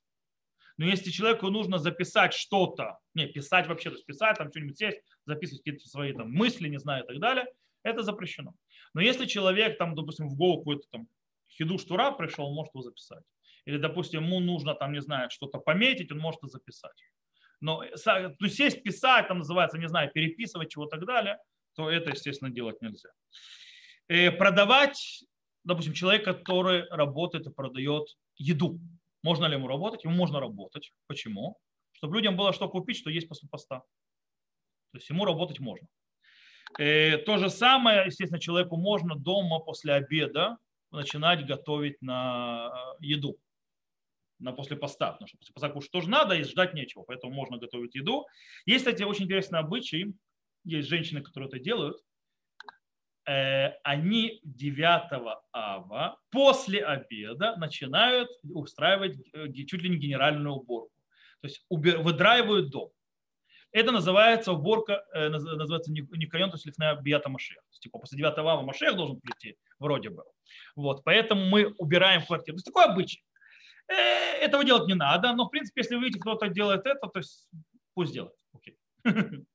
Но если человеку нужно записать что-то, не, писать вообще, то есть писать, там что-нибудь сесть, записывать какие-то свои там мысли, не знаю, и так далее, это запрещено. Но если человек там, допустим, в голову какой-то там хидуш тура пришел, он может его записать. Или, допустим, ему нужно там, не знаю, что-то пометить, он может это записать. Но са- то есть сесть, писать, там называется, не знаю, переписывать чего и так далее, то это, естественно, делать нельзя. Э, Продавать, допустим, человек, который работает и продает еду. Можно ли ему работать? Ему можно работать. Почему? Чтобы людям было что купить, что есть после поста. То есть ему работать можно. Э, То же самое, естественно, человеку можно дома после обеда начинать готовить на э, еду на после поста, потому что после поста кушать тоже надо и ждать нечего, поэтому можно готовить еду. Есть, кстати, очень интересный обычай, есть женщины, которые это делают. э, они 9 ава после обеда начинают устраивать э, чуть ли не генеральную уборку. То есть выдраивают дом. Это называется уборка, э, называется Никайон, то есть лифная биата Машех. То есть, типа после 9 ава Машех должен прийти, вроде бы. Вот, поэтому мы убираем квартиру. То есть такой обычай. Этого делать не надо, но в принципе, если вы видите, кто-то делает это, то есть пусть делает. Окей.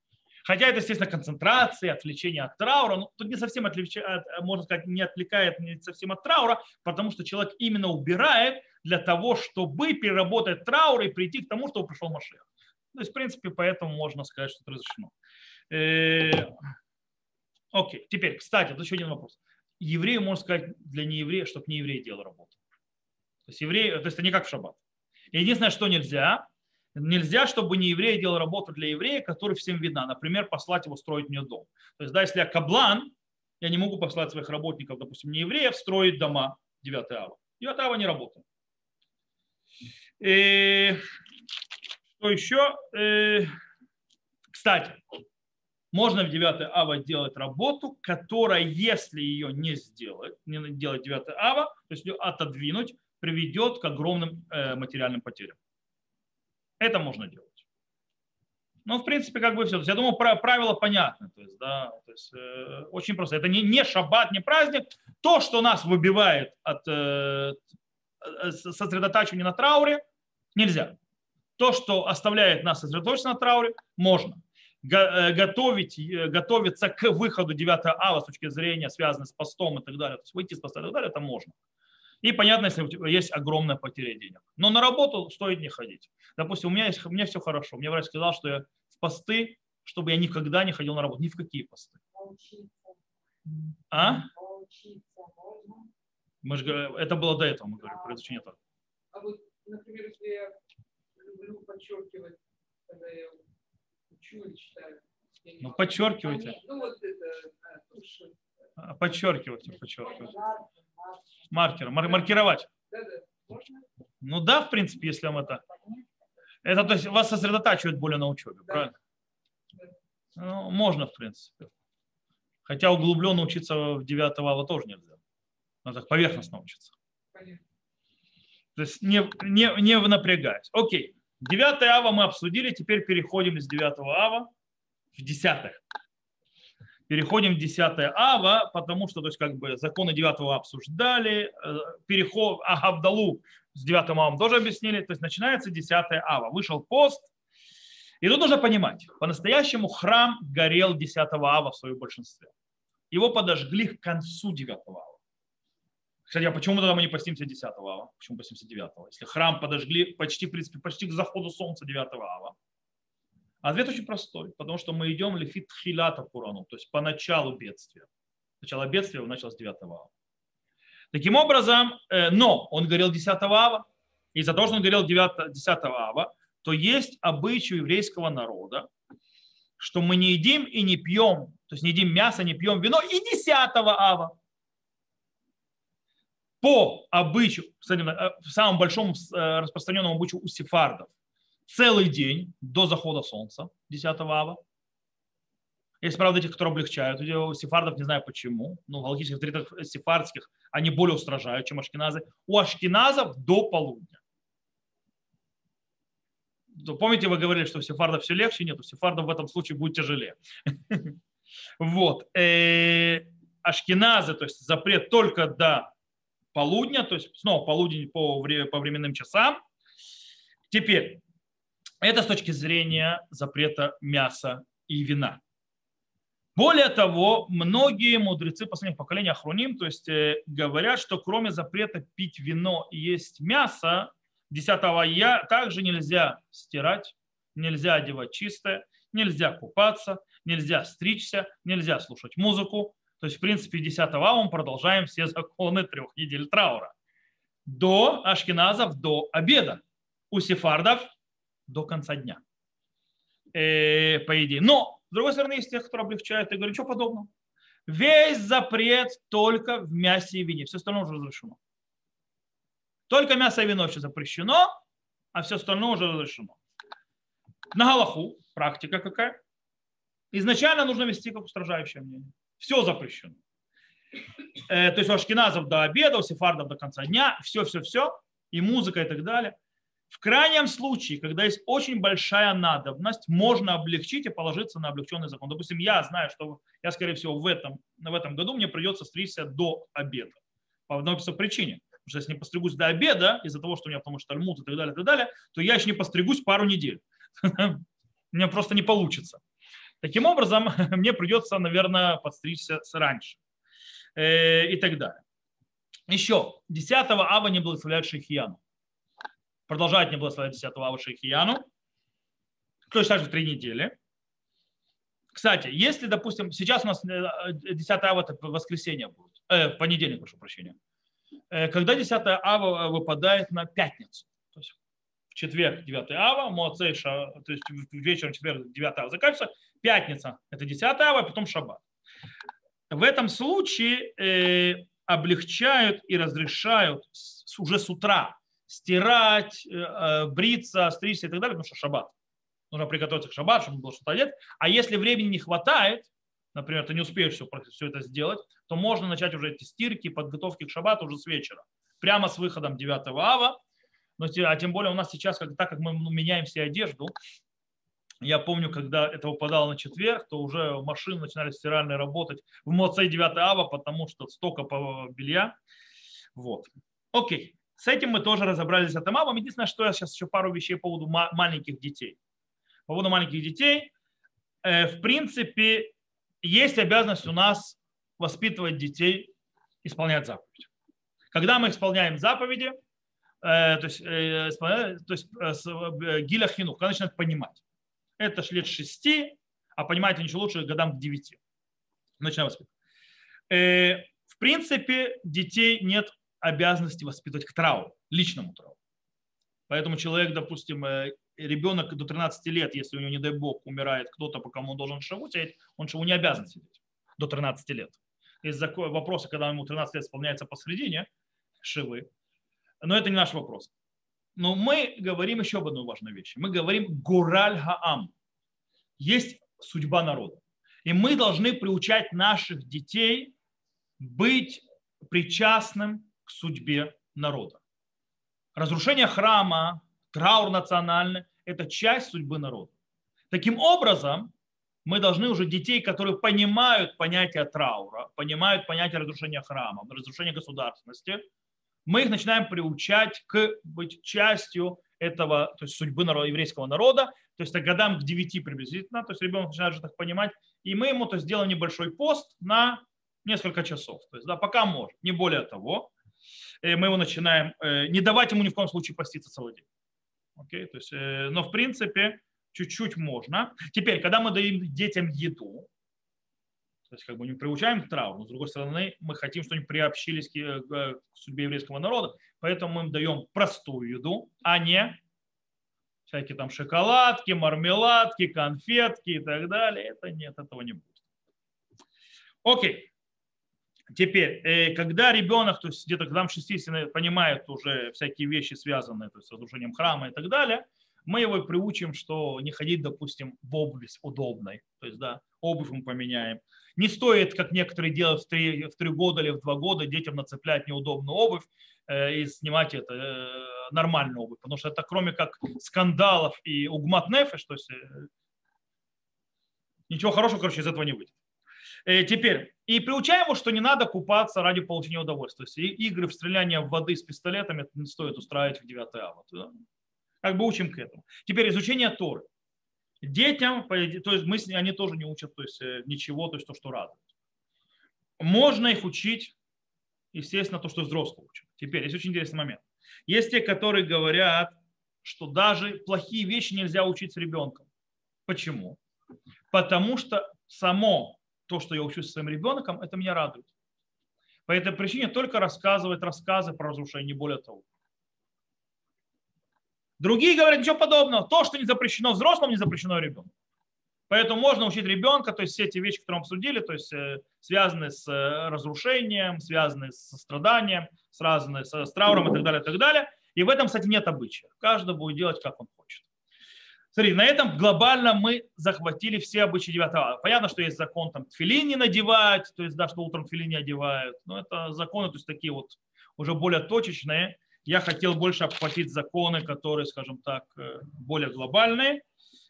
Хотя это, естественно, концентрация, отвлечение от траура. Но тут не совсем отвлекает, можно сказать, не отвлекает не совсем от траура, потому что человек именно убирает для того, чтобы переработать траур и прийти к тому, что пришел Машех. То есть, в принципе, поэтому можно сказать, что это разрешено. Э, окей, теперь, кстати, тут еще один вопрос. Еврею можно сказать для нееврея, чтобы не еврей делал работу. То есть еврей, то есть это не как в шаббат. Единственное, что нельзя, нельзя, чтобы не еврей делал работу для еврея, который всем видна. Например, послать его строить мне дом. То есть, да, если я каблан, я не могу послать своих работников, допустим, не евреев, строить дома 9 ава. 9 ава не работает. И что еще? Э, кстати, можно в 9 ава делать работу, которая, если ее не сделать, не делать 9 ава, то есть ее отодвинуть, приведет к огромным э, материальным потерям. Это можно делать. Ну, в принципе, как бы все. Я думаю, правило понятно. То есть, да, то есть, э, очень просто. Это не, не шаббат, не праздник. То, что нас выбивает от э, э сосредотачивания на трауре, нельзя. То, что оставляет нас сосредоточиться на трауре, можно. Э, готовить, готовиться к выходу 9 ава с точки зрения, связанной с постом и так далее, то есть выйти из поста и так далее, это можно. И понятно, если у тебя есть огромная потеря денег. Но на работу стоит не ходить. Допустим, у меня, есть, у меня все хорошо. Мне врач сказал, что я в посты, чтобы я никогда не ходил на работу. Ни в какие посты. А? Мы же, это было до этого, мы говорим, про изучение Тора. А вот, например, если я люблю подчеркивать, когда я учу или читаю. Ну, подчеркивайте. Ну, вот это, тушь. Подчеркивайте, подчеркивайте маркер, мар- маркировать. Ну да, в принципе, если вам это... Это то есть вас сосредотачивает более на учебе, да. правильно? Ну, можно, в принципе. Хотя углубленно учиться в 9 ава тоже нельзя. Надо так поверхностно учиться. То есть не, не, не напрягаясь. Окей. 9 ава мы обсудили, теперь переходим из 9 ава в 10 переходим в 10 ава, потому что то есть, как бы, законы 9 обсуждали, э, переход, а Гавдалу с 9 авом тоже объяснили, то есть начинается 10 ава. Вышел пост, и тут нужно понимать, по-настоящему храм горел 10 ава в своем большинстве. Его подожгли к концу 9 ава. Кстати, а почему тогда мы не постимся 10 ава? Почему постимся 9? Если храм подожгли почти, в принципе, почти к заходу солнца 9 ава. Ответ очень простой, потому что мы идем лифит хилата Курану, то есть по началу бедствия. Начало бедствия началось 9 ава. Таким образом, э, но он говорил 10 ава, и за то, что он говорил 9, 10 ава, то есть обычай еврейского народа, что мы не едим и не пьем, то есть не едим мясо, не пьем вино и 10 ава. По обычаю, кстати, э, в самом большом э, распространенном обычаю у сефардов – целый день до захода солнца, 10 ава. Есть, правда, эти, которые облегчают. У сефардов не знаю почему. Ну, в галактических авторитетах сефардских они более устражают, чем ашкеназы. У ашкеназов до полудня. Помните, вы говорили, что у сефардов все легче? Нет, у сефардов в этом случае будет тяжелее. Вот. Э, ашкеназы, то есть запрет только до полудня, то есть снова полудень по временным часам. Теперь, это с точки зрения запрета мяса и вина. Более того, многие мудрецы последних поколений Ахруним, то есть э, говорят, что кроме запрета пить вино и есть мясо, 10 я также нельзя стирать, нельзя одевать чистое, нельзя купаться, нельзя стричься, нельзя слушать музыку. То есть, в принципе, 10 ава мы продолжаем все законы трех недель траура. До ашкеназов, до обеда. У сефардов до конца дня. Э, по идее. Но, с другой стороны, есть тех, кто облегчает и говорит, что подобного. Весь запрет только в мясе и вине. Все остальное уже разрешено. Только мясо и вино еще запрещено, а все остальное уже разрешено. На Галаху практика какая? Изначально нужно вести как устражающее мнение. Все запрещено. Э, то есть у ашкеназов до обеда, у сефардов до конца дня, все-все-все, и музыка и так далее. В крайнем случае, когда есть очень большая надобность, можно облегчить и положиться на облегченный закон. Допустим, я знаю, что я, скорее всего, в этом, в этом году мне придется стричься до обеда. По одной причине. Потому что если не постригусь до обеда, из-за того, что у меня потому что тальмуд и так далее, и так далее, то я еще не постригусь пару недель. Мне просто не получится. Таким образом, мне придется, наверное, подстричься раньше. Э, и так далее. Еще 10 ава не благословляют Шейхияну продолжает не благословлять 10 ава Шейхияну, то есть также три недели. Кстати, если, допустим, сейчас у нас 10 э, ава это воскресенье будет, э, понедельник, прошу прощения, э, когда 10 ава выпадает на пятницу, то есть в четверг 9 ава, Моцейша, то есть вечером четверг 9 ава заканчивается, пятница это 10 ава, а потом шаббат. В этом случае э, облегчают и разрешают уже с утра стирать, э, э, бриться, стричься и так далее, потому что шаббат. Нужно приготовиться к шаббату, чтобы было что-то одет. А если времени не хватает, например, ты не успеешь все, все это сделать, то можно начать уже эти стирки, подготовки к шаббату уже с вечера. Прямо с выходом 9 ава. Но, а тем более у нас сейчас, как, так как мы ну, меняем все одежду, я помню, когда это упадало на четверг, то уже машины начинали стиральные работать в Моцей 9 ава, потому что столько белья. Вот. Окей. С этим мы тоже разобрались от Амавом. Единственное, что я сейчас еще пару вещей по поводу маленьких детей. По поводу маленьких детей, э, в принципе, есть обязанность у нас воспитывать детей, исполнять заповеди. Когда мы исполняем заповеди, э, то есть, э, то есть гиля хину, когда начинают понимать. Это ж лет шести, а понимать они еще лучше годам к девяти. Начинаем воспитывать. В принципе, детей нет обязанности воспитывать к трауру, личному трауру. Поэтому человек, допустим, э, ребенок до 13 лет, если у него, не дай бог, умирает кто-то, по кому он должен шаву сидеть, он шаву не обязан сидеть до 13 лет. Есть вопросы, когда ему 13 лет исполняется посредине шивы. Но это не наш вопрос. Но мы говорим еще об одной важной вещи. Мы говорим гураль хаам. Есть судьба народа. И мы должны приучать наших детей быть причастным к судьбе народа. Разрушение храма, траур национальный – это часть судьбы народа. Таким образом, мы должны уже детей, которые понимают понятие траура, понимают понятие разрушения храма, разрушения государственности, мы их начинаем приучать к быть частью этого, то есть судьбы народа, еврейского народа, то есть годам к 9 приблизительно, то есть ребенок начинает уже так понимать, и мы ему то сделаем небольшой пост на несколько часов, то есть да, пока может, не более того, мы его начинаем, э, не давать ему ни в коем случае поститься целый день. Okay? То есть, э, но в принципе чуть-чуть можно. Теперь, когда мы даем детям еду, то есть как бы не приучаем к травму, с другой стороны мы хотим, чтобы они приобщились к, к судьбе еврейского народа, поэтому мы им даем простую еду, а не всякие там шоколадки, мармеладки, конфетки и так далее. Это нет, этого не будет. Окей. Теперь, э, когда ребенок, то есть где-то когда 60 понимает уже всякие вещи, связанные то есть, с разрушением храма и так далее, мы его приучим, что не ходить, допустим, в обуви удобной. То есть, да, обувь мы поменяем. Не стоит, как некоторые делают в три, в три года или в два года, детям нацеплять неудобную обувь э, и снимать это э, нормальную обувь. Потому что это кроме как скандалов и угмат нефеш, то есть э, ничего хорошего, короче, из этого не выйдет. Э, теперь, и приучаем его, что не надо купаться ради получения удовольствия. Есть игры в стреляние в воды с пистолетами не стоит устраивать в 9 ава. Как бы учим к этому. Теперь изучение Торы. Детям, то есть мы, они тоже не учат то есть, э, ничего, то есть то, что радует. Можно их учить, естественно, то, что взрослые учат. Теперь есть очень интересный момент. Есть те, которые говорят, что даже плохие вещи нельзя учить с ребенком. Почему? Потому что само то, что я учусь со своим ребенком, это меня радует. По этой причине только рассказывать рассказы про разрушение, не более того. Другие говорят ничего подобного. То, что не запрещено взрослым, не запрещено ребенку. Поэтому можно учить ребенка, то есть все эти вещи, которые мы обсудили, то есть э, связанные с э, разрушением, связанные с страданием, связанные с, с трауром и так далее, и так далее. И в этом, кстати, нет обычая. Каждый будет делать, как он хочет. Смотри, на этом глобально мы захватили все обычаи 9 ава. Понятно, что есть закон там тфилин не надевать, то есть да, что утром тфилин не одевают. Но это законы, то есть такие вот уже более точечные. Я хотел больше обхватить законы, которые, скажем так, э, более глобальные.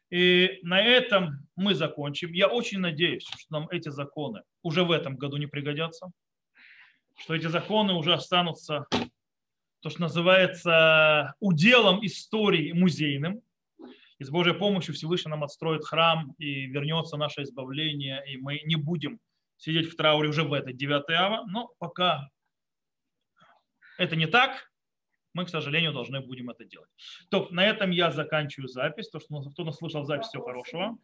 И на этом мы закончим. Я очень надеюсь, что нам эти законы уже в этом году не пригодятся, что эти законы уже останутся, то, что называется, уделом истории музейным. И с Божьей помощью Всевышний нам отстроит храм и вернется наше избавление, и мы не будем сидеть в трауре уже в этот 9 ава. Но пока это не так, мы, к сожалению, должны будем это делать. То, на этом я заканчиваю запись. То, что кто нас слушал запись, всего хорошего.